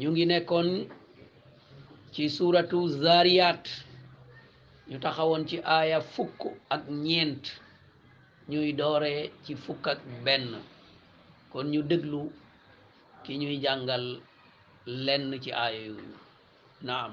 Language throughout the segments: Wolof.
ñu ngi nekkoon ci suuratu zaariyaat ñu taxawoon ci aaya fukk ak ñeent ñuy doore ci fukk ak benn kon ñu déglu ki ñuy jàngal lenn ci aaya yooyu naam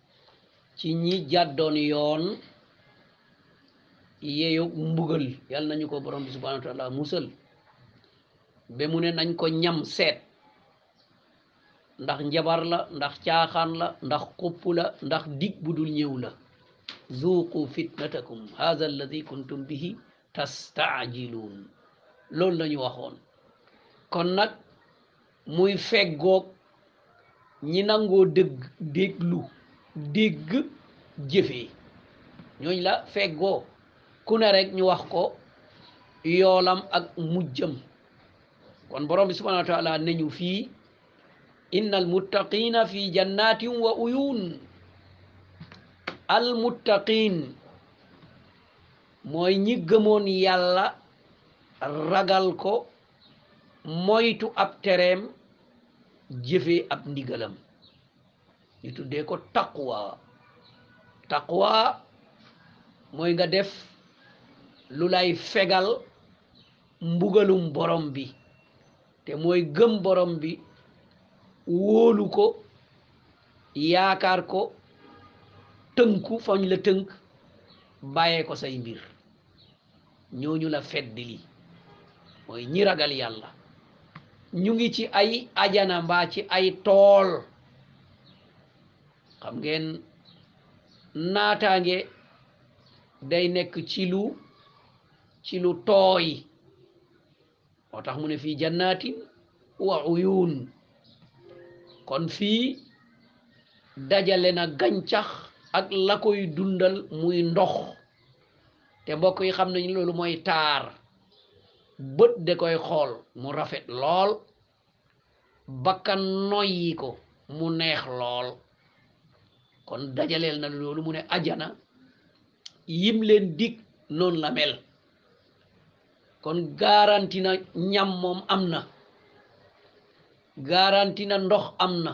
ci ñi jàddoon yoon yeeyu mbugal yàlla nañu ko borom bi subhanahu wa taala musal ba mu ne nañ ko ñam seet ndax njabar la ndax caaxaan la ndax xupp la ndax dig bu dul ñëw la zuuqu fitnatakum haza alladi kuntum bihi tastaajiluun loolu la ñu waxoon kon nag muy feggoog ñi nangoo dëgg déglu dégg jëfee ñooñ la feggoo ku ne rek ñu wax ko yoolam ak mujjam kon borom bi subhanahu wa taala nañu fii innal muttaqina fi jannatin wa uyun al muttaqin mooy ñi gëmoon yàlla ragal ko moytu ab tereem jëfe ab ndigalam ñu tuddee ko taqwa taqwa mooy nga def lu lay fegal mbugalum borom bi te mooy gëm borom bi wóolu ko yaakaar ko tënku fañ la tënk bàyyee ko say mbir ñooñu la fedd li mooy ñi ragal yàlla ñu ngi ci ay ajana mbaa ci ay tool xam ngeen naataange day nekk ci lu ci lu tooy moo tax mu ne fii jannatin wa uyun kon fii dajale na gàncax ak la koy dundal muy ndox te mbokk yi xam nañu loolu mooy taar bët de koy xool mu rafet lool bakkan noyyi ko mu neex lool kon dajaleel na loolu mu ne ajana yim leen dig noonu la mel kon garanti na ñam moom am na garanti na ndox am na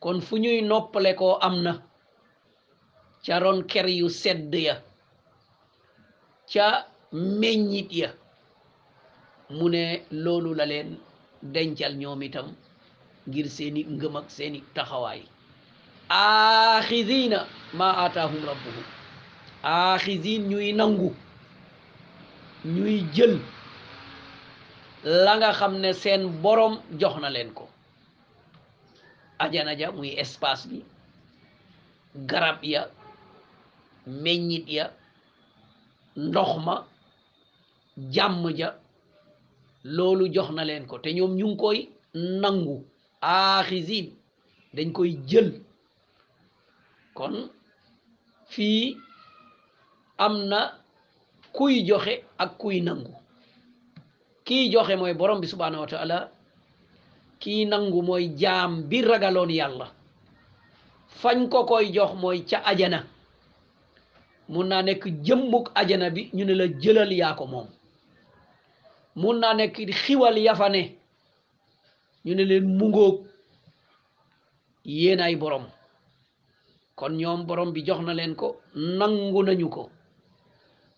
kon fu ñuy noppale koo am na ca ron ker yu sedd ya ca meññit ya mu ne loolu la leen dencal ñoom itam ngir seeni ngëm ak seeni taxawaay aaxiziina maa aataahum rabbuhum aaxiziin ñuy nangu ñuy jël la nga xam ne seen borom jox na leen ko ajana ja muy espace bi garab ya meññit ya ndox ma jàmm ja loolu jox na leen ko te ñoom ñu ngi koy nangu aaxisin dañ koy jël kon fii am na kuy joxe ak kuy nangu kiy joxe mooy borom bi subhaanahu wa taala kiy nangu mooy jaam bi ragaloon yàlla fañ ko koy jox mooy ca ajana mun naa nekk jëmmuk ajana bi ñu ne la jëlal yaa ko moom mun naa nekk xiwal yafane ñu ne leen mungóog yéen ay borom kon ñoom borom bi jox na leen ko nangu nañu ko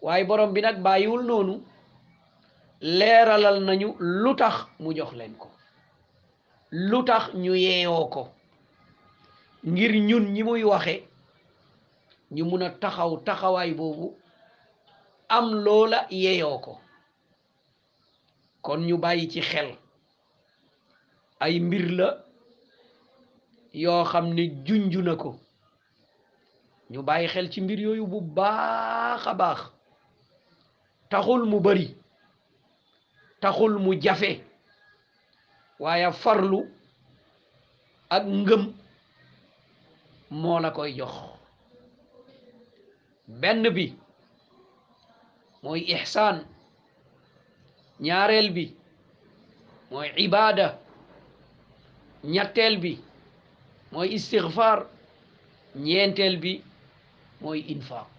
waaye borom bi nag bàyyiwul noonu leeralal nañu lu tax mu jox leen ko lu tax ñu yeeyoo ko ngir ñun ñi muy waxe ñu mun a taxaw taxawaay boobu am loola yeeyoo ko kon ñu bàyyi ci xel ay mbir la yoo xam ne junj na ko ñu bàyyi xel ci mbir yooyu bu baax a baax taxul mu bari taxul mu jafe waaye farlu ak ngëm moo la koy jox benn bi mooy ihsaan ñaareel bi mooy ibaada ñetteel bi mooy istigfaar ñeenteel bi mooy infaq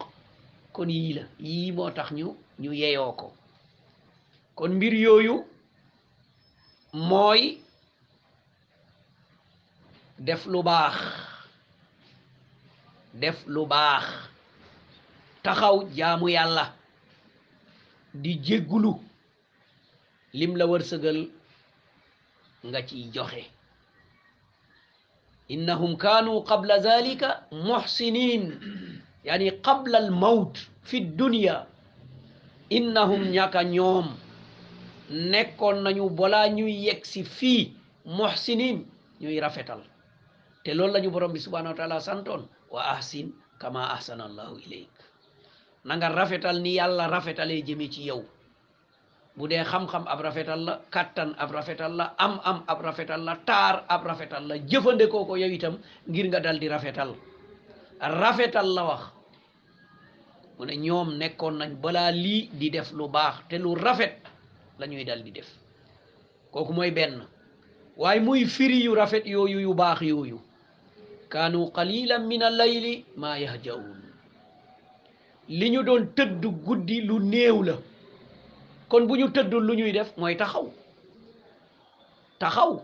kon yii la yii moo tax ñu ñu yeyoo ko kon mbir yooyu mooy def lu baax def lu baax taxaw jaamu yàlla di jéggulu lim la wërsëgal nga ciy joxe innahum kaanu qabla zalika muhsinin yani qabla al mawt fi dunya innahum ñaka ñoom nekkoon nañu balaa ñuy yegg si fii muhsinin ñuy rafetal te loolu la ñu borom bi subhanahu wa taala santoon wa ahsin kama ahsana allahu ilayk na nga rafetal ni yàlla rafetalee jëme ci yow bu dee xam-xam ab rafetal la kàttan ab rafetal la am am ab rafetal la taar ab rafetal la jëfandikoo ko yow itam ngir nga dal di rafetal rafetal la wax mu ne ñoom nekkoon nañ balaa lii di def lu baax te lu rafet la ñuy dal di def kooku mooy benn waaye muy firi yu rafet yooyu yu baax yooyu kaanu qalilan min al-layli ma yahjaun li ñu doon tëdd guddi lu néew la kon bu ñu tëddul lu ñuy def mooy taxaw taxaw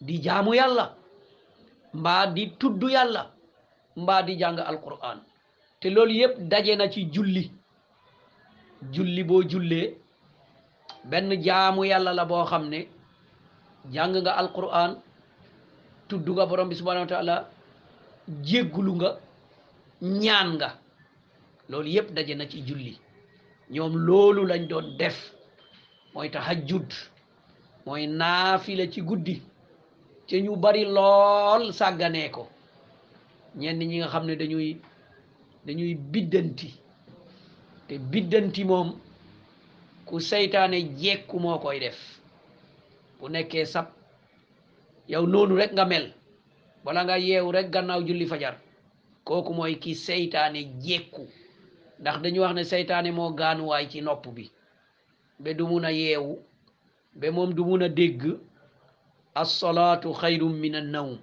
di jaamu yàlla mbaa di tudd yàlla mbaa di jàng alquran te loolu yëpp daje na ci julli julli boo jullee benn jaamu yàlla la boo xam ne jàng nga alquran tudd nga borom bi subhanahu wa taala jéggulu nga ñaan nga loolu yëpp daje na ci julli ñoom loolu lañ doon def mooy tahajjud mooy naafila ci guddi ci ñu bari lool sàgganee ko ñenn ñi nga xam ne dañuy dañuy biddanti te biddanti moom ku seytaane jekku moo koy def bu nekkee sab yow noonu rek nga mel wala nga yeewu rek gannaaw julli fajar kooku mooy ki seytaane jekku ndax dañu wax ne seytaane moo gaanuwaay ci nopp bi ba du mun a yeewu ba moom du mun a dégg assalaatu xayrun min annawm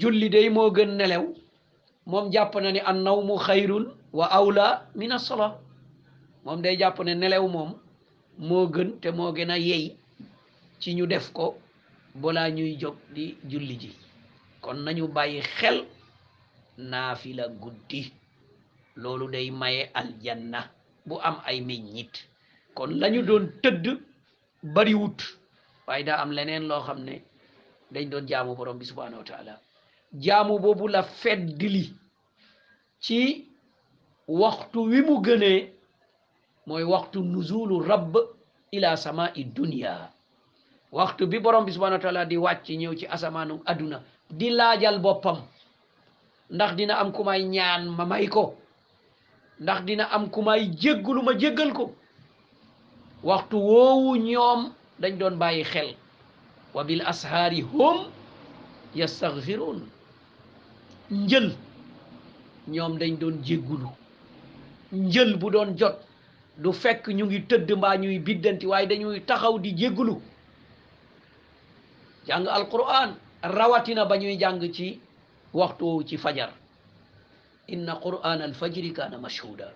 julli day moo gën nelew moom jàpp na ni annawmu xayrun wa awla min assalaa moom day jàpp ne nelew moom moo gën te moo gën a yey ci ñu def ko balaa ñuy jóg di julli ji kon nañu bàyyi xel naafila guddi loolu day maye aljanna bu am ay meññit kon lañu doon tëdd bariwut waaye daa am leneen loo xam ne dañ doon jaamu borom bi subhanahu wa taala jaamu boobu la fedd li ci waxtu wi mu gënee mooy waxtu nuzulu rabb ila samai dunia waxtu bi borom bi subhanahu wa taala di wàcc ñëw ci asamaanu adduna di laajal boppam ndax dina am ku may ñaan ma may ko ndax dina am ku may jéggalu ma jéggal ko waxtu woowu ñoom dañ doon bàyyi xel wa bil ashaari hum yastaghfiruun njël ñoom dañ doon jéggulu njël bu doon jot du fekk ñu ngi tëdd mbaa ñuy biddanti waaye dañuy taxaw di jéggulu jàng alquran rawatina ba ñuy jàng ci waxtu ci fajar inna quran alfajri kaana mashhuda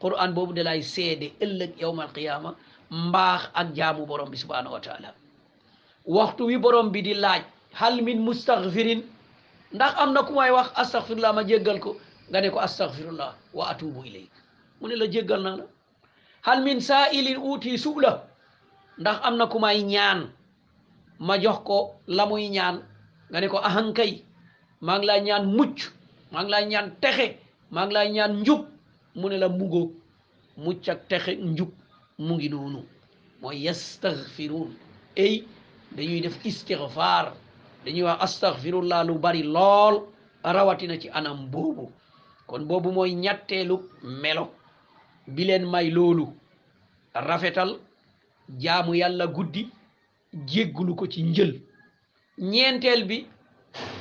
quran boobu da lay seede ëllëg yowma alqiyama mbaax ak jaamu borom bi subhanahu wa taala waxtu wi borom bi di laaj hal min mustaghfirin ndax am na ku may wax astaghfirullah ma jéggal ko nga ne ko astaghfirullah wa atubu ilayk mu ne la jéggal naa la hal min sa'ilin uti su'la ndax am na ku may ñaan ma jox ko la muy ñaan nga ne ko ahankay maa ngi laa ñaan mucc maa ngi laa ñaan texe maa ngi laa ñaan njub mu ne la mugoo mucc ak texe njub mu ngi noonu mooy yastaghfiruun ay dañuy def istighfar dañuy wax astaghfirullah lu bari lool rawatina ci anam boobu kon boobu mooy ñetteelu melo bi leen may loolu rafetal jaamu yàlla guddi jéggulu ko ci njël ñeenteel bi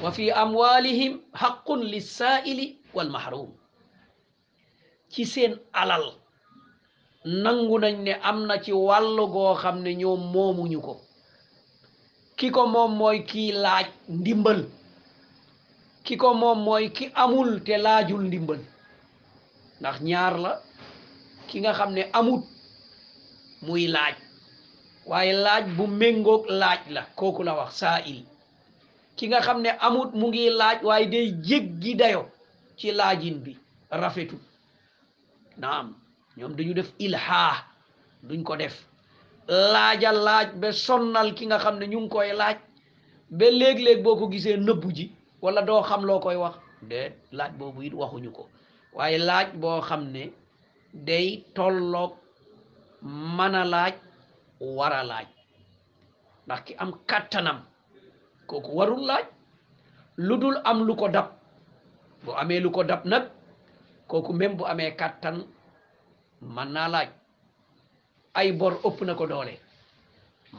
wa fi amwalihim haqqun lissaa'ili wal mahrum ci seen alal nangu nañ ne am na ci wàll goo xam ne ñoom moomuñu ko ki ko moom mooy kii laaj ndimbal ki ko moom mooy ki amul te laajul ndimbal ndax ñaar la ki nga xam ne amut muy laaj waaye laaj bu méngoog laaj la kooku la wax saa il ki nga xam ne amut mu ngi laaj waaye day jéggi dayo ci laajin bi rafetu naam ñoom dañu def ilhaa duñ ko def laaja laaj ba sonnal ki nga xam ne ñu ngi koy laaj ba léeg-léeg boo ko gisee nëbbu ji wala doo xam loo koy wax de laaj boobu it waxuñu ko waaye laaj boo xam ne day tolloog mën a laaj war a laaj ndax ki am kàttanam kooku warul laaj lu dul am lu ko dab bu amee lu ko dab nag kooku même bu amee kàttan mën naa laaj ay bor ëpp na ko doole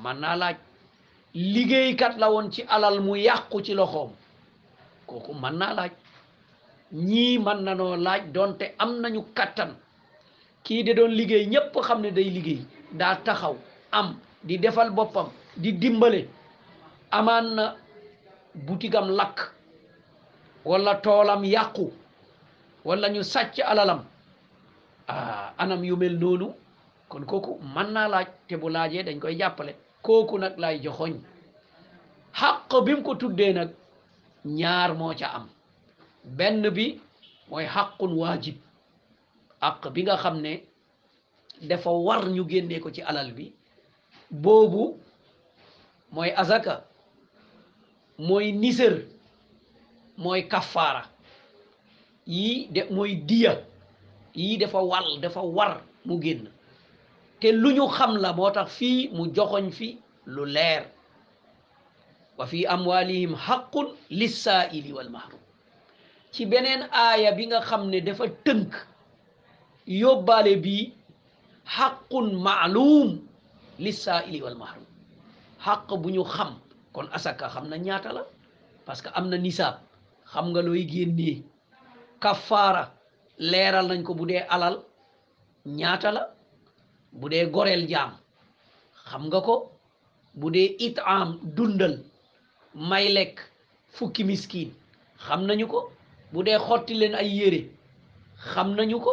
mën naa laaj liggéeykat la woon ci alal mu yàqu ci loxoom kooku mën naa laaj ñii mën na noo laaj doonte am nañu kàttan kii de doon liggéey ñépp xam ne day liggéey daa taxaw am di defal boppam di dimbale amaan na butigam lakk walla toolam yàqu walla ñu sàcc alalam ah, anam yu mel noonu kon kooku mën naa laaj te bu laajee dañ koy jàppale kooku nag lay joxoñ xaq bi mu ko tuddee nag ñaar moo ca am benn bi mooy xaqun waajib àq bi nga xam ne dafa war ñu génnee ko ci alal bi boobu mooy azaka mooy nisër mooy kafaara yii de mooy diya yii dafa wal dafa war mu génn te lu ñu xam la moo tax fii mu joxoñ fi lu leer wa fi amwalihim haqqun lissaa'ili wal mahrum ci beneen aaya bi nga xam ne dafa tënk yóbbaale bii xaqun maalum lissaa'ili wal mahrum xaq bu ñu xam kon asaka xam na ñaata la parce que am na nisaab xam nga looy génnee kafaara leeral nañ ko bu dee alal ñaata la bu dee goreel jaam xam nga ko bu dee itaam dundal may lekk fukki miskin xam nañu ko bu dee xotti leen ay yére xam nañu ko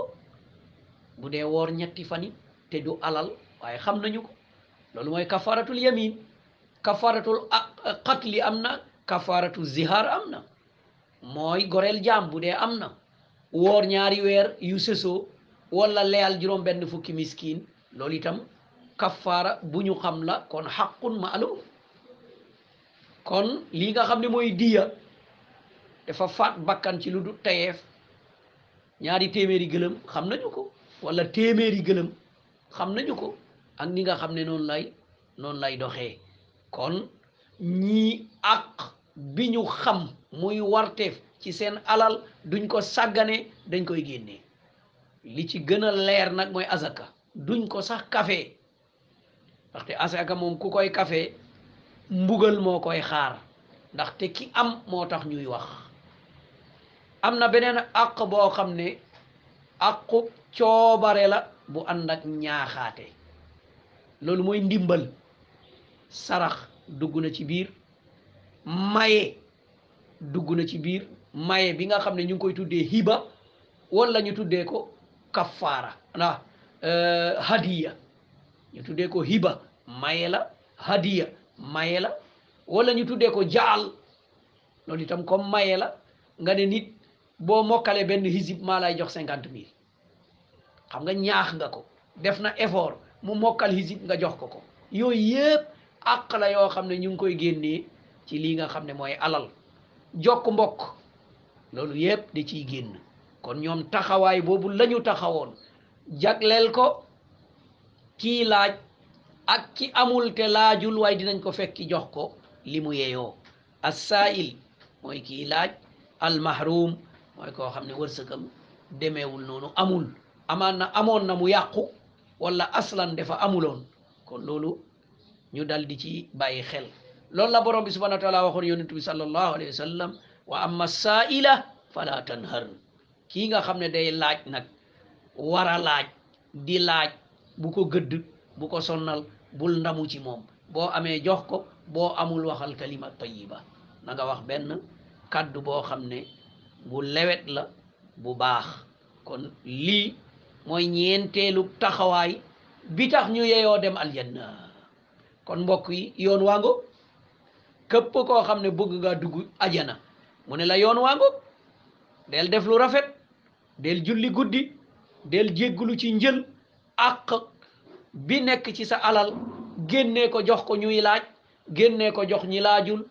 bu dee woor ñetti fan yi te du alal waaye xam nañu ko loolu mooy kafaratul yamin kafaratul qatli am na kafaratu zihar am na mooy goreel jaam bu dee am na woor ñaari weer yu sësoo wala leyal juróom benn fukki miskin loolu itam kaffaara bu ñu xam la kon xaqun maalum kon lii nga xam ne mooy diya dafa faat bakkan ci lu du tayeef ñaari téeméeri gëlëm xam nañu ko wala téeméeri gëlëm xam nañu ko ak ni nga xam ne noonu lay noonu lay doxee kon ñii àq bi ñu xam muy warteef ci seen alal duñ ko sàggane dañ koy génnee li ci gën a leer nag mooy azaka duñ ko sax kafe ndaxte azaka moom ku koy kafe mbugal moo koy xaar ndaxte ki am moo tax ñuy wax am na beneen àq boo xam ne àqu coobare la bu ànd ak ñaaxaate loolu mooy ndimbal sarax dugg na ci biir maye dugg na ci biir maye bi nga xam ne ñu ngi koy tuddee hiba wala ñu tuddee ko kafaara na euh, hadiya ñu tuddee ko hiba maye la hadiya maye la wala ñu tuddee ko jaal loolu itam comme maye la nga ne nit boo mokkalee benn hisib maa lay jox cinquante mille xam nga ñaax nga ko def na effort mu mokkal hisib nga jox ko ko yooyu yëpp àq la yoo xam ne ñu ngi koy génnee ci lii nga xam ne mooy alal jokk mbokk loolu yëpp da ciy génn kon ñoom taxawaay boobu lañu taxawoon jagleel ko kii laaj ak ki amul te laajul waaye dinañ ko fekki jox ko li mu yeyoo assail mooy kii laaj almahrum mooy koo xam ne wërsëgam demeewul noonu amul amaan na amoon na mu yàqu wala aslan dafa amuloon kon loolu ñu dal di ci bàyyi xel loolu la borom bi subhanahu wa taala waxoon yonent bi sallallahu alayhi wa sallam wa amma saila fala tanhar kii nga xam ne day laaj nag war a laaj di laaj bu ko gëdd bu ko sonnal bul ndamu ci moom boo amee jox ko boo amul waxal kalima tayiba na nga wax benn kàddu boo xam ne bu lewet la bu baax kon lii mooy ñeenteelu taxawaay bi tax ñu yeyoo dem aljanna kon mbokk yi yoon waango képp koo xam ne bëgg nga dugg ajana mu ne la yoon waango del def lu rafet del julli guddi del jéggulu ci njël ak bi nekk ci sa alal génnee ko jox ko ñuy laaj génnee ko jox ñi laajul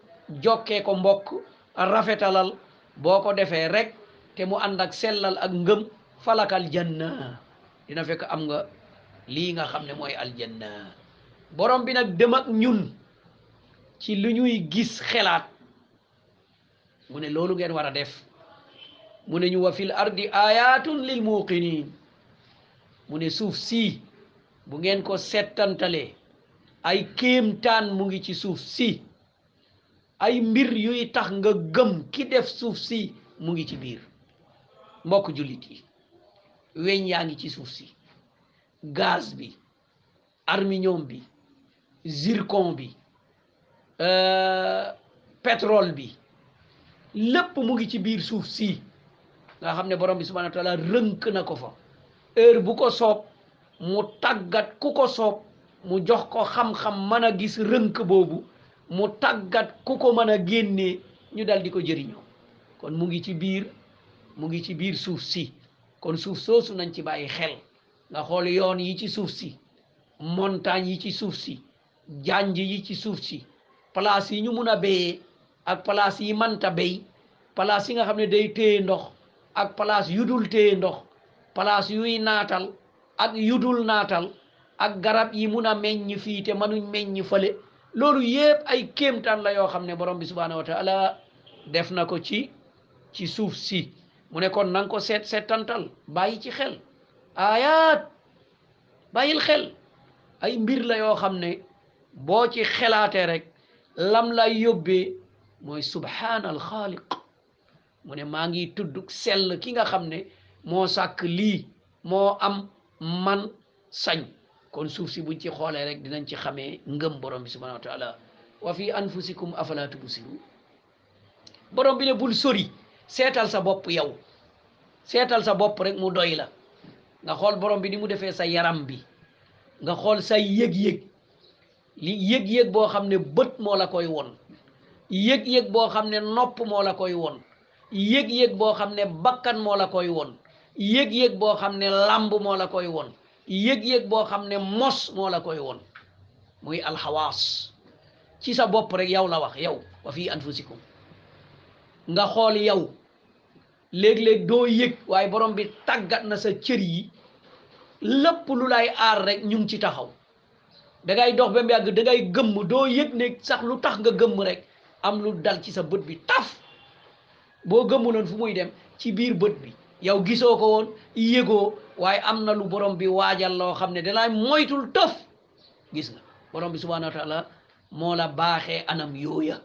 jokkee ko mbokk rafetalal boo ko defee rek te mu ànd ak sellal ak ngëm falakal janna dina fekk am nga lii nga xam ne mooy aljanna borom bi nag dem ak ñun ci lu ñuy gis xelaat mu ne loolu ngeen war a def mu ne ñu wa fil ardi ayatun lil muqinin mu ne suuf si bu ngeen ko settantalee ay kéemtaan mu ngi ci suuf si ay mbir yuy tax nga gëm ki def suuf si mu ngi ci biir mbokk jullit yi weñ yaa ngi ci suuf si gaz bi arminium bi zircon bi euh, pétrole bi lépp mu ngi ci biir suuf si nga xam ne borom bi subhanahu wa taala rënk na ko fa heure bu ko soob mu tàggat ku ko soob mu jox ko xam-xam mën a gis rënk boobu mu tàggat ku ko mën a génnee ñu dal di ko jëriñoo kon mu ngi ci biir mu ngi ci biir suuf si kon suuf soosu nañ ci bàyyi xel nga xool yoon yi ci suuf si montagne yi ci suuf si janj yi ci suuf si place yi ñu mun a béyee ak place yi manta béy place yi nga xam ne day téye ndox ak place yu dul téye ndox place yuy naatal ak yu dul naatal ak garab yi mun a meññ fii te mënuñ meññ fële loolu yépp ay kéemtaan la yoo xam ne borom bi subhaanahu wa taala def na ko ci ci suuf si mu ne kon nanga ko seet seetantal bàyyi ci xel aayaat bàyyil xel ay mbir la yoo xam ne boo ci xelaatee rek lam lay yóbbee mooy subhaanal xaaliq mu ne maa ngi tudd sell ki nga xam ne moo sàkk lii moo am man sañ kon suuf si buñ ci xoolee rek dinañ ci xamee ngëm borom bi subhanahu wa taala wa fi anfusikum afala tubsiru borom bi ne bul sori seetal sa bopp yow seetal sa bopp rek mu doy la nga xool borom bi ni mu defee sa yaram bi nga xool say yëg-yëg li yëg-yëg boo xam ne bët moo la koy won yëg-yëg boo xam ne nopp moo la koy won yëg-yëg boo xam ne bakkan moo la koy won yëg-yëg boo xam ne làmb moo la koy won yëg-yëg boo xam ne mos moo la koy won muy alxawaas ci sa bopp rek yow la wax yow wa fii anfusikum nga xool yow léeg-léeg doo yëg waaye borom bi tàggat na sa cër yi lépp lu lay aar rek ñu ngi ci taxaw da ngay dox ba mu yàgg da ngay gëmm doo yëg ne sax lu tax nga gëmm rek am lu dal ci sa bët bi taf boo gëmmuloon fu muy dem ci biir bët bi yow gisoo ko woon yëgoo waaye am na lu borom bi waajal loo xam ne dalay moytul tëf gis nga borom bi subhanahu wa taala moo la baaxee anam yooya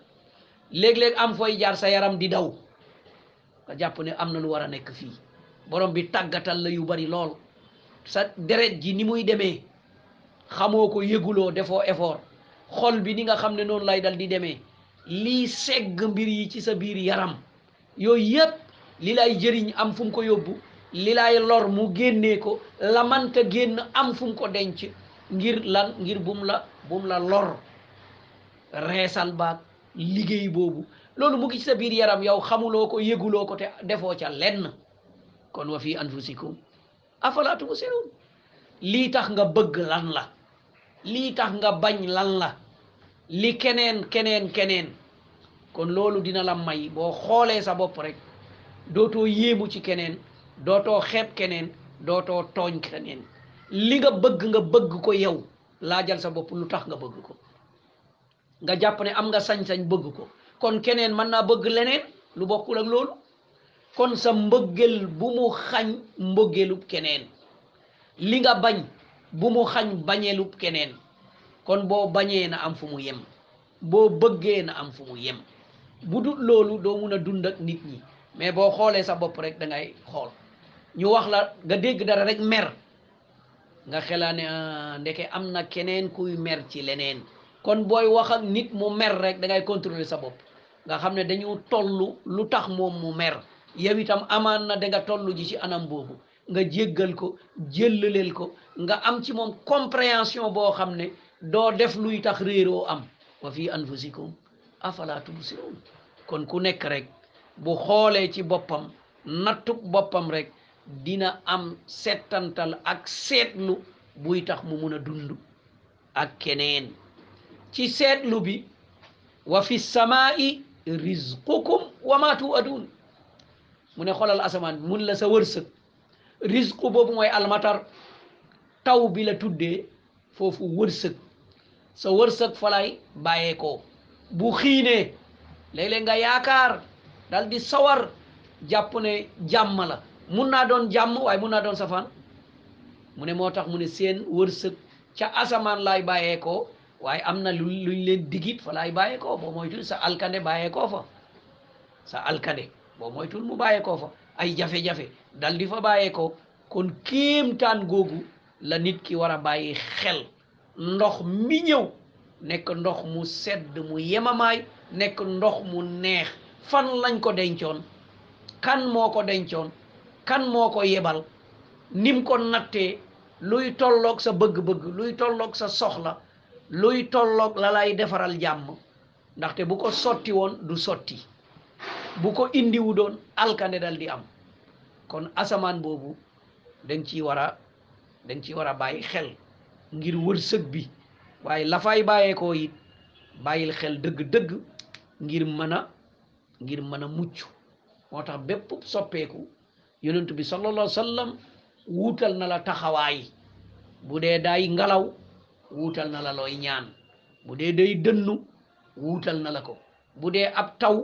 léeg-léeg am fooy jaar sa yaram di daw nga jàpp ne am na lu war a nekk fii borom bi tàggatal la yu bari lool sa deret ji ni muy demee xamoo ko yëguloo defoo effort xol bi ni nga xam ne noonu lay dal di demee lii segg mbir yi ci sa biir yaram yooyu yëpp li lay jëriñ am fu mu ko yóbbu li lay lor mu génnee ko la manta génn am fu mu ko denc ngir lan ngir bum la bum la lor reesal baag liggéey boobu loolu mu ngi ci sa biir yaram yow xamuloo ko yëguloo ko te defoo ca lenn kon wa fi anfusikum afalaa tubsiruun lii tax nga bëgg lan la lii tax nga bañ lan la li keneen keneen keneen kon loolu dina la may boo xoolee sa bopp rek dootoo yéemu ci keneen dootoo xeeb keneen dootoo tooñ keneen li nga bëgg nga bëgg ko yow laajal sa bopp lu tax nga bëgg ko nga jàpp ne am nga sañ-sañ bëgg ko kon keneen mën naa bëgg leneen lu bokkul ak loolu kon sa mbëggeel bu mu xañ mbëggeelub keneen li nga bañ bu mu xañ bañeelub keneen kon boo bañee na am fu mu yem boo bëggee na am fu mu yem bu dul loolu doo mun a dund ak nit ñi mais boo xoolee sa bopp rek da ngay xool ñu wax la nga dégg dara rek mer nga xelaa ne ah, ndeke am na keneen kuy mer ci leneen kon booy wax ak nit mu mer rek da ngay contrôler sa bopp nga xam ne dañu toll lu tax moom mu mer yow itam amaan na da nga toll ji ci anam boobu nga jéggal ko jéllaleel ko nga am ci moom compréhension boo xam ne doo def luy tax réeroo am wa fi anfusikum afala tubsirun kon ku nekk rek bu xoolee ci boppam nattuk boppam rek dina am settantal ak seetlu buy tax mu mun a dund ak keneen ci seetlu bi wa fi samaa'i rizqukum wa ma tu'adun mu ne xoolal asamaan mun la sa wërsëg rizqu boobu mooy almatar taw bi la tuddee foofu wërsëg sa wërsëg falay bàyyeekoo bu xiinee léeg-léeg nga yaakaar dal di sawar jàpp ne jàmm la mun naa doon jàmm waaye mun naa doon safaan mu ne moo tax mu ne seen wërsëg ca asamaan laay bàyyeekoo waaye am na lu luñ leen digit fa laay bàyyeekoo boo moytul sa alkande bàyyeekoo fa sa alkande boo moytul mu bàyyeekoo fa ay jafe-jafe dal di fa bàyyeekoo kon kéemtaan googu la nit ki war a bàyyi xel ndox mi ñëw nekk ndox mu sedd mu yemamaay nekk ndox mu neex fan lañ ko dencoon kan moo ko dencoon kan moo ko yebal nim ko nattee luy tolloog sa bëgg-bëgg luy tolloog sa soxla luy tolloog la lay defaral jàmm ndaxte bu ko sotti woon du sotti bu ko indiwu doon alkande dal di am kon asamaan boobu dañ ciy war a dañ ciy war a bàyyi xel ngir wërsëg bi waaye la fay bàyyeekoo it bàyyil xel dëgg-dëgg ngir mën a ngir mën a mucc moo tax bépp soppeeku yonent bi sallallahu alayhi wa sallam wuutal na la taxawaay bu dee day ngelaw wuutal na la looy ñaan bu dee day dënnu wuutal na la ko bu dee ab taw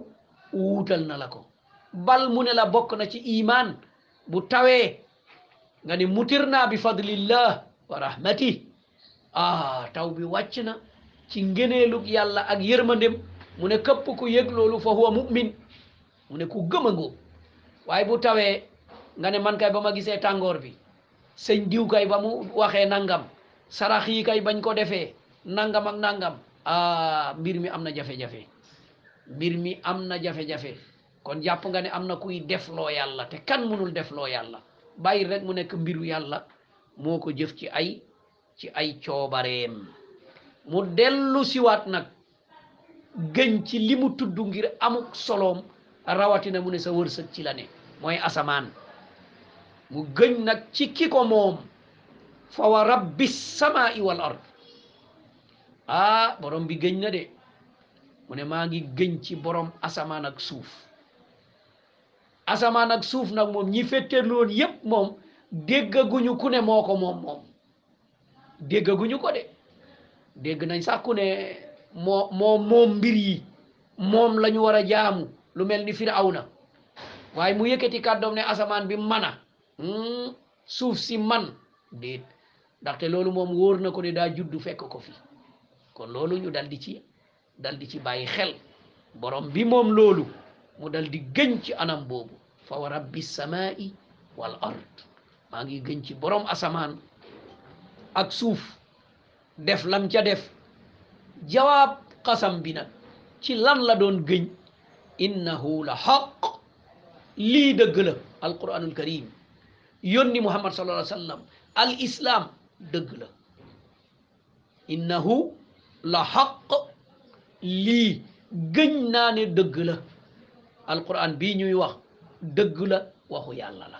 wuutal na la ko bal mu ne la bokk na ci imaan bu tawee nga ni mutir naa bi fadlillah wa rahmati ah taw bi wàcc na ci ngëneelug yàlla ak yërmandem mu ne këpp ku yëg loolu fa huwa mu'min mu ne ku gëm a ngoo waaye bu tawee nga ne man kay ba ma gisee tàngoor bi sëñ diw kay ba mu waxee nangam sarax yi kay bañ ko defee nangam ak nangam ah mbir mi am na jafe-jafe mbir mi am na jafe-jafe kon jàpp nga ne am na kuy def loo yàlla te kan mënul def loo yàlla bàyyi rek mu nekk mbiru yàlla moo ko jëf ci ay ci ay coobareem mu dellu siwaat nag gëñ ci li mu tudd ngir amuk soloom rawatina mu ne sa wërsëg ci la ne mooy asamaan mu gëñ nag ci ki ko moom fa wa rabbi samaa'i wal ard ah borom bi gëñ na de mu ne maa ngi gëñ ci borom asamaan ak suuf asamaan ak suuf nag moom ñi fetteerlu woon yépp moom déggaguñu ku ne moo ko moom moom déggaguñu ko de dégg nañ sax ku ne moo moo moom mbir yi moom la ñu war a jaamu lu mel ni na waaye mu yëkkati kàddoom ne asamaan bi mana hmm, suuf si man déet ndaxte loolu moom wóor na ko ne daa juddu fekk ko fi kon loolu ñu dal di ci dal di ci bàyyi xel borom bi moom loolu mu dal di gëñ ci anam boobu fa wa rabbi samaa'i wal ard maa ngi gëñ ci borom asamaan ak suuf def lam ca def jawaab xasam bi nag ci lan la doon gëñ innahu la xaq lii dëgg la alquranul karim yónni muhammad sallallahu alayhi wa sallam al islam dëgg la innahu la xaq lii gëñ naa ne dëgg la alquran bii ñuy wax dëgg la waxu yàlla la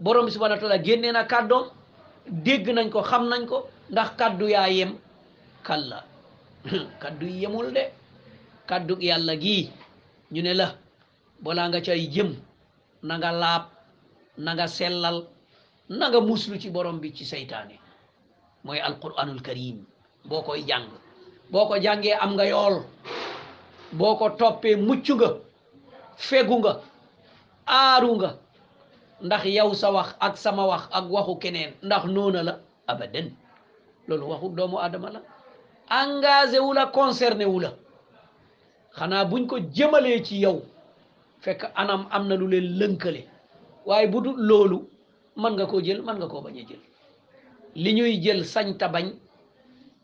borom bi subhanahu wa taala génnee na kàddoom dégg nañ ko xam nañ ko ndax kàddu yaa yem kàlla kàddu yi yemul de kàddu yàlla gi ñu ne la balaa nga cay jëm na nga laab na nga sellal na nga muslu ci borom bi ci seytaane mooy alquranul karim boo koy jàng boo ko jàngee am nga yool boo ko toppee mucc nga fegu nga aaru nga ndax yow sa wax ak sama wax ak waxu keneen ndax noona la abadan loolu waxu doomu aadama la engagé wu la concerné wu la xanaa buñ ko jëmalee ci yow fekk anam am na lu leen lënkale waaye bu dul loolu mën nga koo jël mën nga koo bañ a jël li ñuy jël sañ ta bañ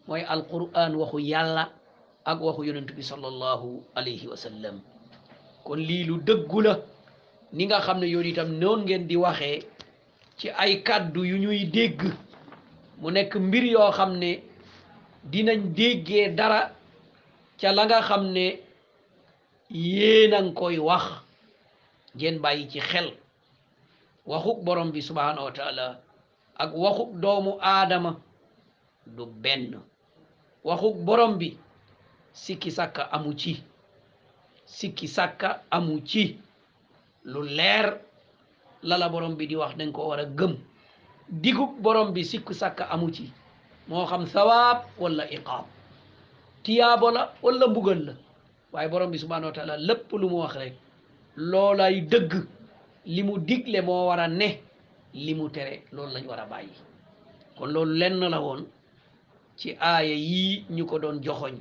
mooy alquran waxu yàlla ak waxu yonent bi sallallahu alayhi wa sallam kon lii lu dëggu la ni nga xam ne yoon itam noon ngeen di waxee ci ay kàddu yu ñuy dégg mu nekk mbir yoo xam ne dinañ déggee dara ca la nga xam ne yéen a ngi koy wax ngeen bàyyi ci xel waxuk borom bi subhanahu wa taala ak waxuk doomu aadama du benn waxuk borom bi sikki sàkka amu ci sikki sàkka amu ci lu leer lala borom bi di wax dañ ko war a gëm digub borom bi sikki sàkka amu ci moo xam sawaab wala iqaab tiyaabo la wala mbugal la waaye borom bi subhanahu wa taala lépp lu mu wax rek loolay dëgg li mu digle moo war a ne li mu tere loolu lañ war a bàyyi kon loolu lenn la woon ci aaya yii ñu ko doon joxoñ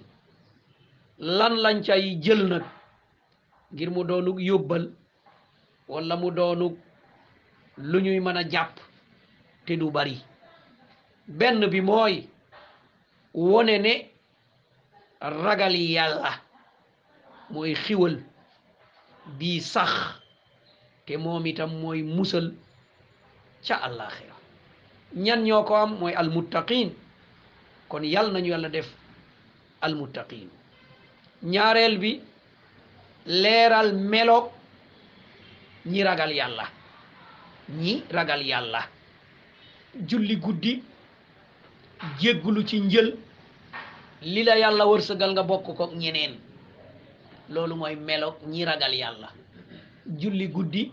lan lañ cay jël nag ngir mu doonug yóbbal walla mu doonug lu ñuy mën a jàpp te du bari benn bi mooy wone ne ragal yàlla mooy xiwal bii sax te moom itam mooy musal ca àllaaxira ñan ñoo ko am mooy almuttaqin kon yàlla nañu yàlla def almuttaqin ñaareel bi leeral meloog ñi ragal yàlla ñi ragal yàlla julli guddi jéggulu ci njël li la yàlla wërsëgal nga bokk ko ñeneen loolu mooy melo ñi ragal yàlla julli guddi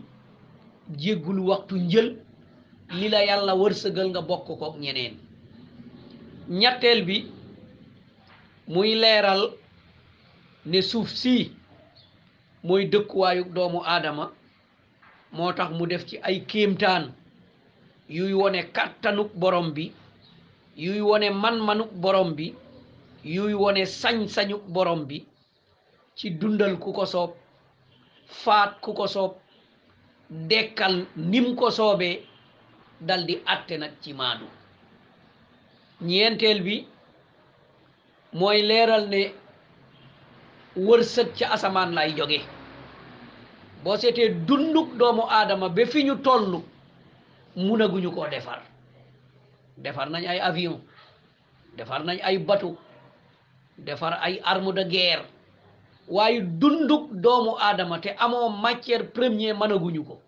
jéggulu waxtu njël li la yàlla wërsëgal nga bokk ko ñeneen ñatteel bi muy leeral ne suuf si mooy dëkkuwaayu doomu aadama moo tax mu def ci ay kéemtaan yuy wone kàttanuk borom bi yuy wone man-manuk borom bi yuy wone sañ-sañuk borom bi ci dundal ku ko soob faat ku ko soob dekkal nim ko soobee daldi di atte nag ci maandu ñeenteel bi mooy leeral ne wërsëg ci asamaan lay jóge boo seetee dunduk doomu aadama ba fi ñu toll munaguñu koo defar defar nañ ay avion defar nañ ay bateau defar ay arme de guerre waaye dunduk doomu aadama te amoo matière première mënaguñu ko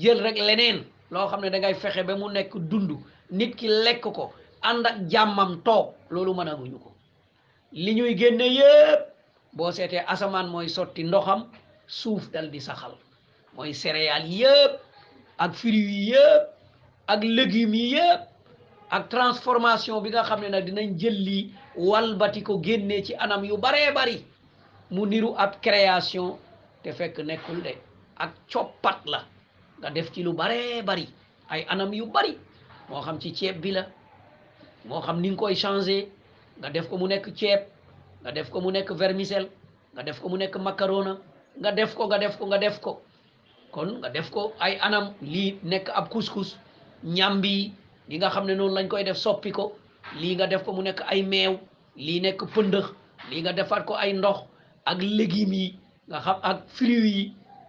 jël rek leneen loo xam ne dangay fexe ba mu nekk dund nit ki lekk ko ànd ak jàmmam toog loolu mën aguñu ko li ñuy génne yépp boo seetee asamaan mooy sotti ndoxam suuf dal di saxal mooy céréales yépp ak fruits yi yépp ak légumes yi yépp ak transformation bi nga xam ne nag dinañ jël lii walbati ko génnee ci anam yu baree bari mu niru ab création te fekk nekkul de ak coppat la nga def ci lu baree bari ay anam yu bari moo xam ci ceeb bi la moo xam ni nga koy changé nga def ko mu nekk ceeb nga def ko mu nekk vermicelle nga def ko mu nekk macarona nga def ko nga def ko nga def ko kon nga def ko ay anam lii nekk ab couscous ñambi li nga xam ne noonu lañ koy def soppi ko lii nga def ko mu nekk ay meew lii nekk pëndëx lii nga defaat ko ay ndox ak légumes yi nga xam ak fruits yi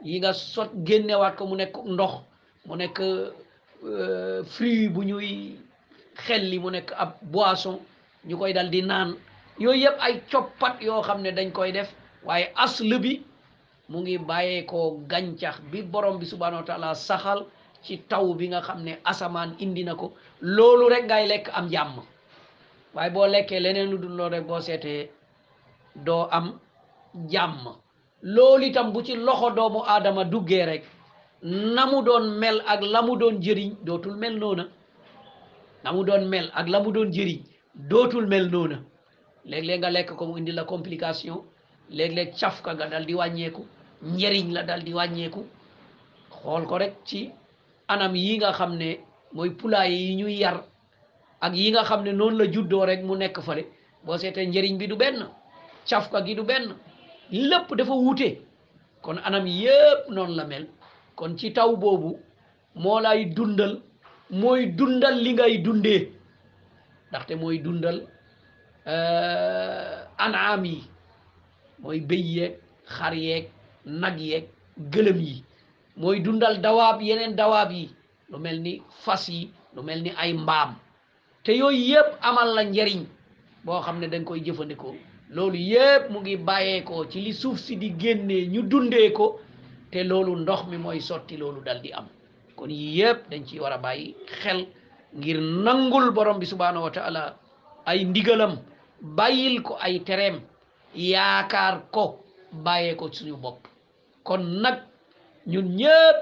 yi nga sot génnewaat ko mu nekk ndox mu nekk euh, fruit bu ñuy xel li mu nekk ab boisson ñu koy dal di naan yooyu yëpp ay coppat yoo xam ne dañ koy def waaye asl bi mu ngi bàyyeekoo gàncax bi borom bi subhanahu wa taala saxal ci taw bi nga xam ne asamaan indi na ko loolu rek ngay lekk am jàmm waaye boo lekkee leneen lu dul loolu rek boo seetee doo am jàmm loolu itam bu ci loxo doomu aadama duggee rek na mu doon mel ak la mu doon jëriñ dootul mel noona na mu doon mel ak la mu doon jëriñ dootul mel noona léeg-léeg nga lekk ko mu indi la complication léeg-léeg cafka nga dal di wàññeeku njëriñ la dal di wàññeeku xool ko rek ci anam yi nga xam ne mooy pulaay yi ñuy yar ak yi nga xam ne noonu la juddoo rek mu nekk fale boo seetee njëriñ bi du benn cafka gi du benn lépp dafa wuute kon anam yépp noonu la mel kon ci taw boobu moo lay dundal mooy dundal li ngay dundee ndaxte mooy dundal euh, anaam yi mooy bëy yeeg xar yeeg nag yeeg gëlëm yi mooy dundal dawaab yeneen dawaab yi lu mel ni fas yi lu mel ni ay mbaam te yooyu yëpp amal la njariñ boo xam ne dañ koy jëfandikoo loolu yëpp mu ngi bàyyeekoo ci li suuf si di génnee ñu dundee ko te loolu ndox mi mooy sotti loolu dal di am kon yii yëpp dañ ci war a bàyyi xel ngir nangul borom bi subhaanahu wa taala ay ndigalam bàyyil ko ay tereem yaakaar ko bàyyee ko suñu bopp kon nag ñun ñëpp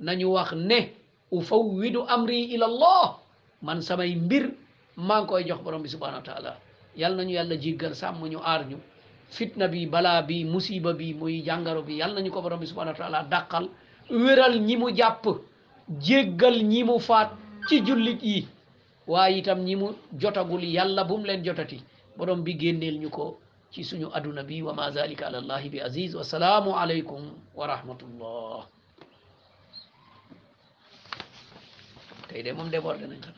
nañu wax ne ufawwidu amri ila allah man samay mbir maa ngi koy jox borom bi subhanahu wa taala yal nañu yàlla jéggal sàmm ñu aar ñu fitna bi balaa bi musiba bi muy jàngaro bi yal nañu ko borom bi subhanahu wa taala dàqal wéral ñi mu jàpp jéggal ñi mu faat ci jullit yi waaye itam ñi mu jotagul yàlla bu mu leen jotati borom bi génneel ñu ko ci suñu aduna bi wa ma zalika ala allahi bi aziz wa salaamu alaykum wa rahmatullah tey de moom débordé nañ xam